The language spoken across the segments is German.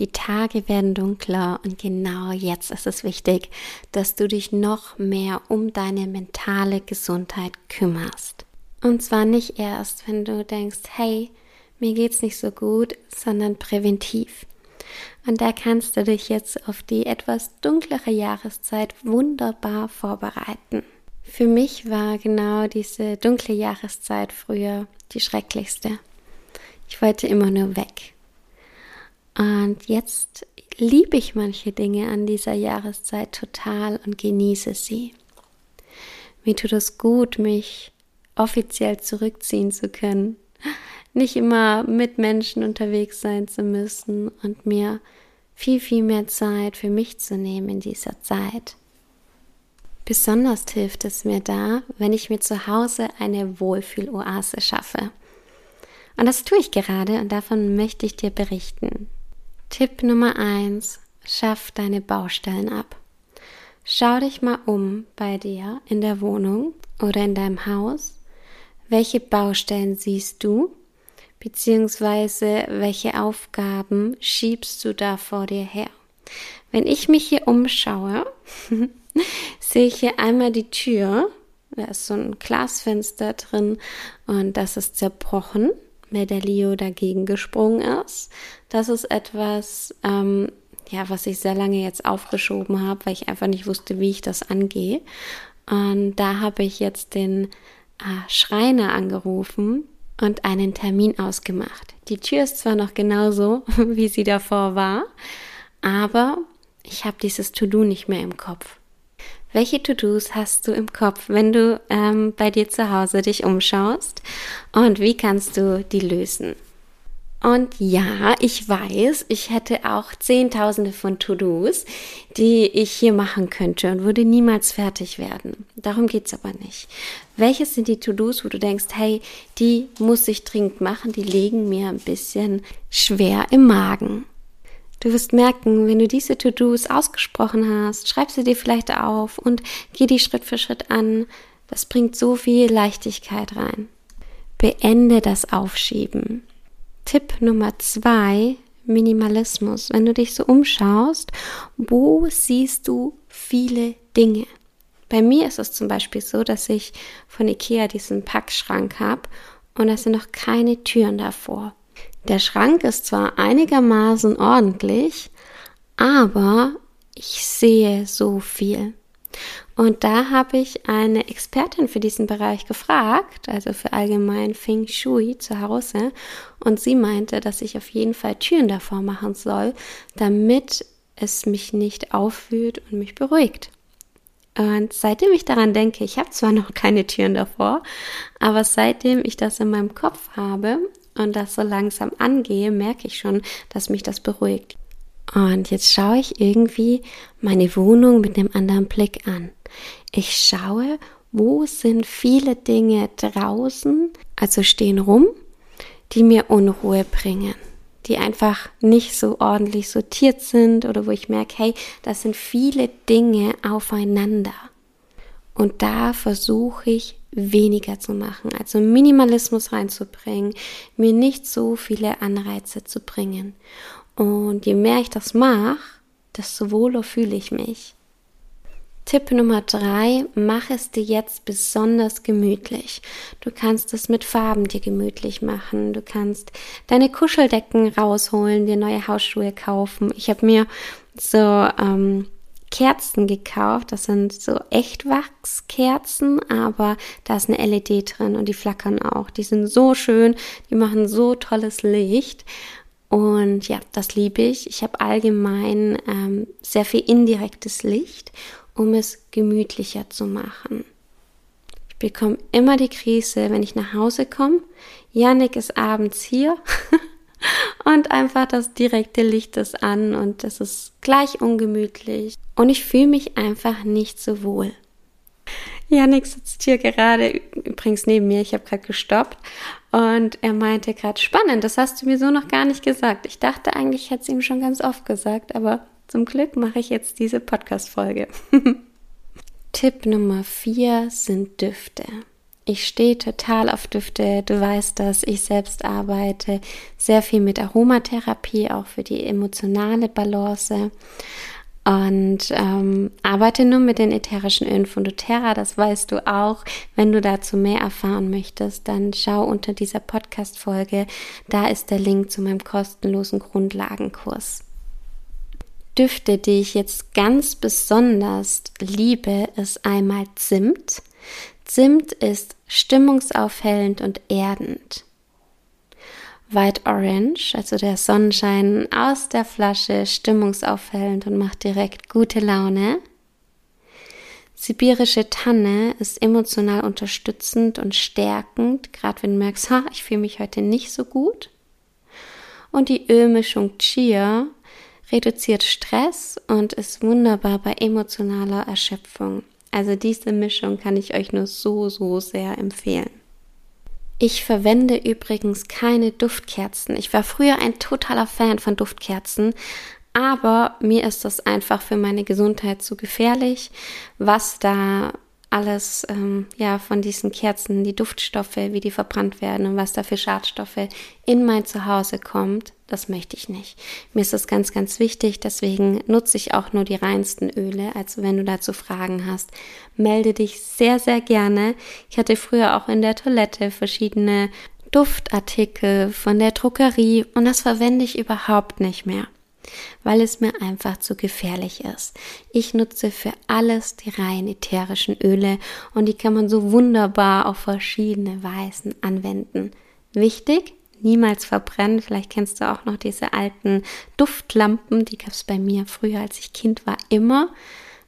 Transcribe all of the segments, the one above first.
Die Tage werden dunkler und genau jetzt ist es wichtig, dass du dich noch mehr um deine mentale Gesundheit kümmerst. Und zwar nicht erst, wenn du denkst, hey, mir geht's nicht so gut, sondern präventiv. Und da kannst du dich jetzt auf die etwas dunklere Jahreszeit wunderbar vorbereiten. Für mich war genau diese dunkle Jahreszeit früher die schrecklichste. Ich wollte immer nur weg. Und jetzt liebe ich manche Dinge an dieser Jahreszeit total und genieße sie. Mir tut es gut, mich offiziell zurückziehen zu können, nicht immer mit Menschen unterwegs sein zu müssen und mir viel, viel mehr Zeit für mich zu nehmen in dieser Zeit. Besonders hilft es mir da, wenn ich mir zu Hause eine Wohlfühloase schaffe. Und das tue ich gerade und davon möchte ich dir berichten. Tipp Nummer eins: Schaff deine Baustellen ab. Schau dich mal um bei dir in der Wohnung oder in deinem Haus. Welche Baustellen siehst du? Beziehungsweise welche Aufgaben schiebst du da vor dir her? Wenn ich mich hier umschaue, sehe ich hier einmal die Tür. Da ist so ein Glasfenster drin und das ist zerbrochen, Leo dagegen gesprungen ist. Das ist etwas, ähm, ja, was ich sehr lange jetzt aufgeschoben habe, weil ich einfach nicht wusste, wie ich das angehe. Und da habe ich jetzt den äh, Schreiner angerufen und einen Termin ausgemacht. Die Tür ist zwar noch genauso, wie sie davor war, aber ich habe dieses To-Do nicht mehr im Kopf. Welche To-Dos hast du im Kopf, wenn du ähm, bei dir zu Hause dich umschaust? Und wie kannst du die lösen? Und ja, ich weiß, ich hätte auch Zehntausende von To-Dos, die ich hier machen könnte und würde niemals fertig werden. Darum geht's aber nicht. Welches sind die To-Dos, wo du denkst, hey, die muss ich dringend machen, die legen mir ein bisschen schwer im Magen? Du wirst merken, wenn du diese To-Dos ausgesprochen hast, schreib sie dir vielleicht auf und geh die Schritt für Schritt an. Das bringt so viel Leichtigkeit rein. Beende das Aufschieben. Tipp Nummer zwei, Minimalismus. Wenn du dich so umschaust, wo siehst du viele Dinge? Bei mir ist es zum Beispiel so, dass ich von Ikea diesen Packschrank habe und da sind noch keine Türen davor. Der Schrank ist zwar einigermaßen ordentlich, aber ich sehe so viel. Und da habe ich eine Expertin für diesen Bereich gefragt, also für allgemein Feng Shui zu Hause, und sie meinte, dass ich auf jeden Fall Türen davor machen soll, damit es mich nicht aufwühlt und mich beruhigt. Und seitdem ich daran denke, ich habe zwar noch keine Türen davor, aber seitdem ich das in meinem Kopf habe und das so langsam angehe, merke ich schon, dass mich das beruhigt. Und jetzt schaue ich irgendwie meine Wohnung mit einem anderen Blick an. Ich schaue, wo sind viele Dinge draußen, also stehen rum, die mir Unruhe bringen, die einfach nicht so ordentlich sortiert sind oder wo ich merke, hey, das sind viele Dinge aufeinander. Und da versuche ich weniger zu machen, also Minimalismus reinzubringen, mir nicht so viele Anreize zu bringen. Und je mehr ich das mache, desto wohler fühle ich mich. Tipp Nummer drei, mach es dir jetzt besonders gemütlich. Du kannst es mit Farben dir gemütlich machen. Du kannst deine Kuscheldecken rausholen, dir neue Hausschuhe kaufen. Ich habe mir so ähm, Kerzen gekauft. Das sind so Echtwachskerzen, aber da ist eine LED drin und die flackern auch. Die sind so schön, die machen so tolles Licht. Und ja, das liebe ich. Ich habe allgemein ähm, sehr viel indirektes Licht, um es gemütlicher zu machen. Ich bekomme immer die Krise, wenn ich nach Hause komme. Janik ist abends hier und einfach das direkte Licht ist an und es ist gleich ungemütlich und ich fühle mich einfach nicht so wohl. Janik sitzt hier gerade übrigens neben mir. Ich habe gerade gestoppt und er meinte gerade, spannend, das hast du mir so noch gar nicht gesagt. Ich dachte eigentlich, ich hätte es ihm schon ganz oft gesagt, aber zum Glück mache ich jetzt diese Podcast-Folge. Tipp Nummer vier sind Düfte. Ich stehe total auf Düfte. Du weißt dass Ich selbst arbeite sehr viel mit Aromatherapie, auch für die emotionale Balance. Und ähm, arbeite nur mit den ätherischen Ölen von doTERRA, das weißt du auch. Wenn du dazu mehr erfahren möchtest, dann schau unter dieser Podcast-Folge. Da ist der Link zu meinem kostenlosen Grundlagenkurs. Düfte, die ich jetzt ganz besonders liebe, ist einmal Zimt. Zimt ist stimmungsaufhellend und erdend. White Orange, also der Sonnenschein aus der Flasche, stimmungsaufhellend und macht direkt gute Laune. Sibirische Tanne ist emotional unterstützend und stärkend, gerade wenn du merkst, ha, ich fühle mich heute nicht so gut. Und die Ölmischung Chia reduziert Stress und ist wunderbar bei emotionaler Erschöpfung. Also diese Mischung kann ich euch nur so, so sehr empfehlen. Ich verwende übrigens keine Duftkerzen. Ich war früher ein totaler Fan von Duftkerzen, aber mir ist das einfach für meine Gesundheit zu gefährlich, was da alles ähm, ja von diesen Kerzen, die Duftstoffe, wie die verbrannt werden und was da für Schadstoffe in mein Zuhause kommt, das möchte ich nicht. Mir ist das ganz, ganz wichtig, deswegen nutze ich auch nur die reinsten Öle. Also wenn du dazu Fragen hast, melde dich sehr, sehr gerne. Ich hatte früher auch in der Toilette verschiedene Duftartikel von der Druckerie und das verwende ich überhaupt nicht mehr weil es mir einfach zu gefährlich ist. Ich nutze für alles die rein ätherischen Öle und die kann man so wunderbar auf verschiedene Weisen anwenden. Wichtig, niemals verbrennen. Vielleicht kennst du auch noch diese alten Duftlampen, die gab es bei mir früher, als ich Kind war, immer.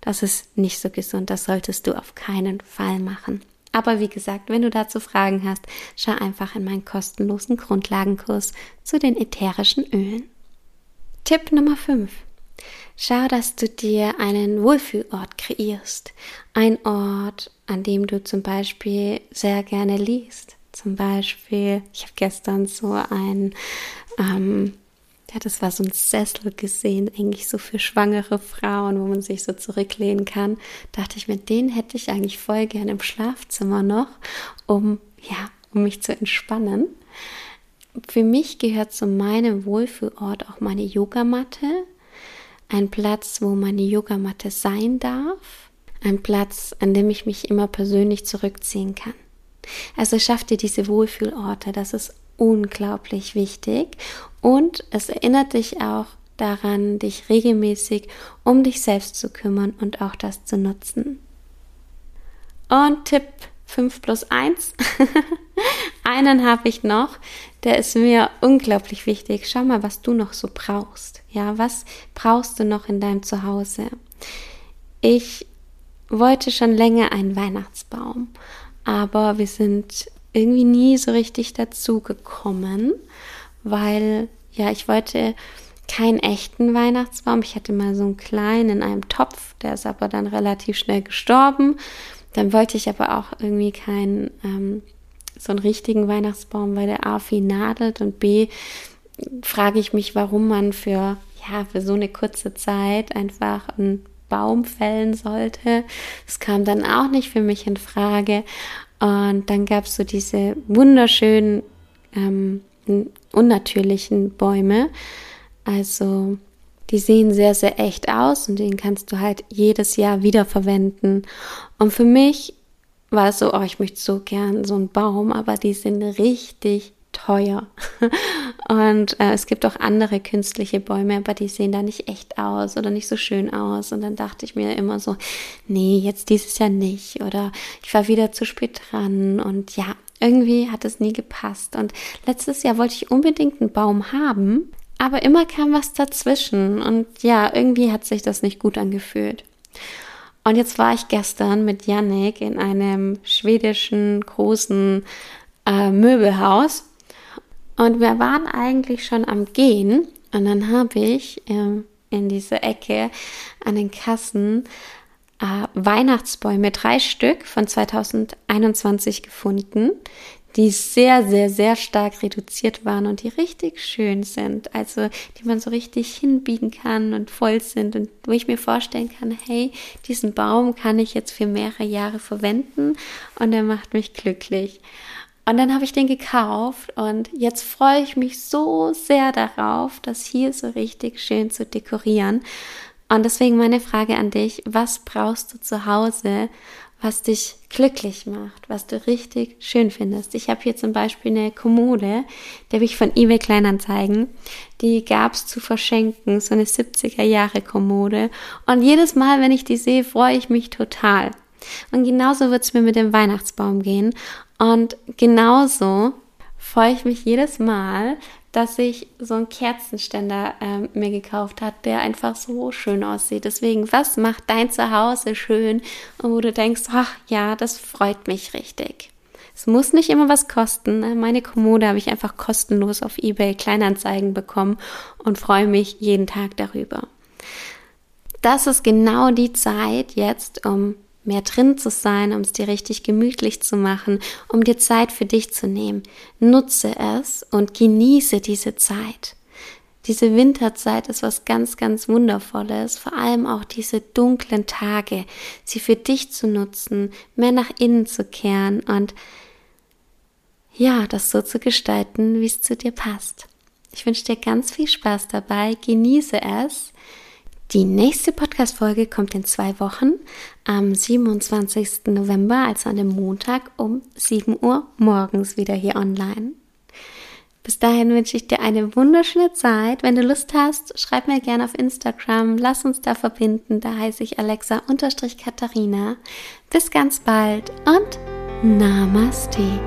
Das ist nicht so gesund, das solltest du auf keinen Fall machen. Aber wie gesagt, wenn du dazu Fragen hast, schau einfach in meinen kostenlosen Grundlagenkurs zu den ätherischen Ölen. Tipp Nummer 5. Schau, dass du dir einen Wohlfühlort kreierst. Ein Ort, an dem du zum Beispiel sehr gerne liest. Zum Beispiel, ich habe gestern so ein, ähm, ja, das war so ein Sessel gesehen, eigentlich so für schwangere Frauen, wo man sich so zurücklehnen kann. Dachte ich mir, den hätte ich eigentlich voll gerne im Schlafzimmer noch, um, ja, um mich zu entspannen für mich gehört zu meinem Wohlfühlort auch meine Yogamatte. Ein Platz, wo meine Yogamatte sein darf. Ein Platz, an dem ich mich immer persönlich zurückziehen kann. Also schaff dir diese Wohlfühlorte, das ist unglaublich wichtig. Und es erinnert dich auch daran, dich regelmäßig um dich selbst zu kümmern und auch das zu nutzen. Und Tipp 5 plus 1. Einen habe ich noch, der ist mir unglaublich wichtig. Schau mal, was du noch so brauchst. Ja, was brauchst du noch in deinem Zuhause? Ich wollte schon länger einen Weihnachtsbaum, aber wir sind irgendwie nie so richtig dazu gekommen, weil ja, ich wollte keinen echten Weihnachtsbaum. Ich hatte mal so einen kleinen in einem Topf, der ist aber dann relativ schnell gestorben. Dann wollte ich aber auch irgendwie keinen ähm, so einen richtigen Weihnachtsbaum, weil der A viel nadelt und B frage ich mich, warum man für ja für so eine kurze Zeit einfach einen Baum fällen sollte. Das kam dann auch nicht für mich in Frage. Und dann gab es so diese wunderschönen ähm, unnatürlichen Bäume. Also die sehen sehr, sehr echt aus und den kannst du halt jedes Jahr wiederverwenden. Und für mich war es so, oh, ich möchte so gern so einen Baum, aber die sind richtig teuer. Und äh, es gibt auch andere künstliche Bäume, aber die sehen da nicht echt aus oder nicht so schön aus. Und dann dachte ich mir immer so, nee, jetzt dieses Jahr nicht. Oder ich war wieder zu spät dran. Und ja, irgendwie hat es nie gepasst. Und letztes Jahr wollte ich unbedingt einen Baum haben, aber immer kam was dazwischen und ja, irgendwie hat sich das nicht gut angefühlt. Und jetzt war ich gestern mit Yannick in einem schwedischen großen äh, Möbelhaus und wir waren eigentlich schon am Gehen und dann habe ich äh, in diese Ecke an den Kassen äh, Weihnachtsbäume, drei Stück von 2021 gefunden, die sehr, sehr, sehr stark reduziert waren und die richtig schön sind. Also die man so richtig hinbiegen kann und voll sind und wo ich mir vorstellen kann, hey, diesen Baum kann ich jetzt für mehrere Jahre verwenden und er macht mich glücklich. Und dann habe ich den gekauft und jetzt freue ich mich so sehr darauf, das hier so richtig schön zu dekorieren. Und deswegen meine Frage an dich, was brauchst du zu Hause, was dich glücklich macht, was du richtig schön findest. Ich habe hier zum Beispiel eine Kommode, die habe ich von eBay Kleinanzeigen. Die gab es zu verschenken, so eine 70er Jahre Kommode. Und jedes Mal, wenn ich die sehe, freue ich mich total. Und genauso wird es mir mit dem Weihnachtsbaum gehen. Und genauso freue ich mich jedes Mal, dass ich so einen Kerzenständer äh, mir gekauft hat, der einfach so schön aussieht. Deswegen, was macht dein Zuhause schön und wo du denkst, ach ja, das freut mich richtig. Es muss nicht immer was kosten. Ne? Meine Kommode habe ich einfach kostenlos auf eBay Kleinanzeigen bekommen und freue mich jeden Tag darüber. Das ist genau die Zeit jetzt, um mehr drin zu sein, um es dir richtig gemütlich zu machen, um dir Zeit für dich zu nehmen. Nutze es und genieße diese Zeit. Diese Winterzeit ist was ganz, ganz Wundervolles, vor allem auch diese dunklen Tage, sie für dich zu nutzen, mehr nach innen zu kehren und ja, das so zu gestalten, wie es zu dir passt. Ich wünsche dir ganz viel Spaß dabei, genieße es die nächste Podcast-Folge kommt in zwei Wochen am 27. November, also an dem Montag um 7 Uhr morgens wieder hier online. Bis dahin wünsche ich dir eine wunderschöne Zeit. Wenn du Lust hast, schreib mir gerne auf Instagram. Lass uns da verbinden. Da heiße ich Alexa-Katharina. Bis ganz bald und Namaste.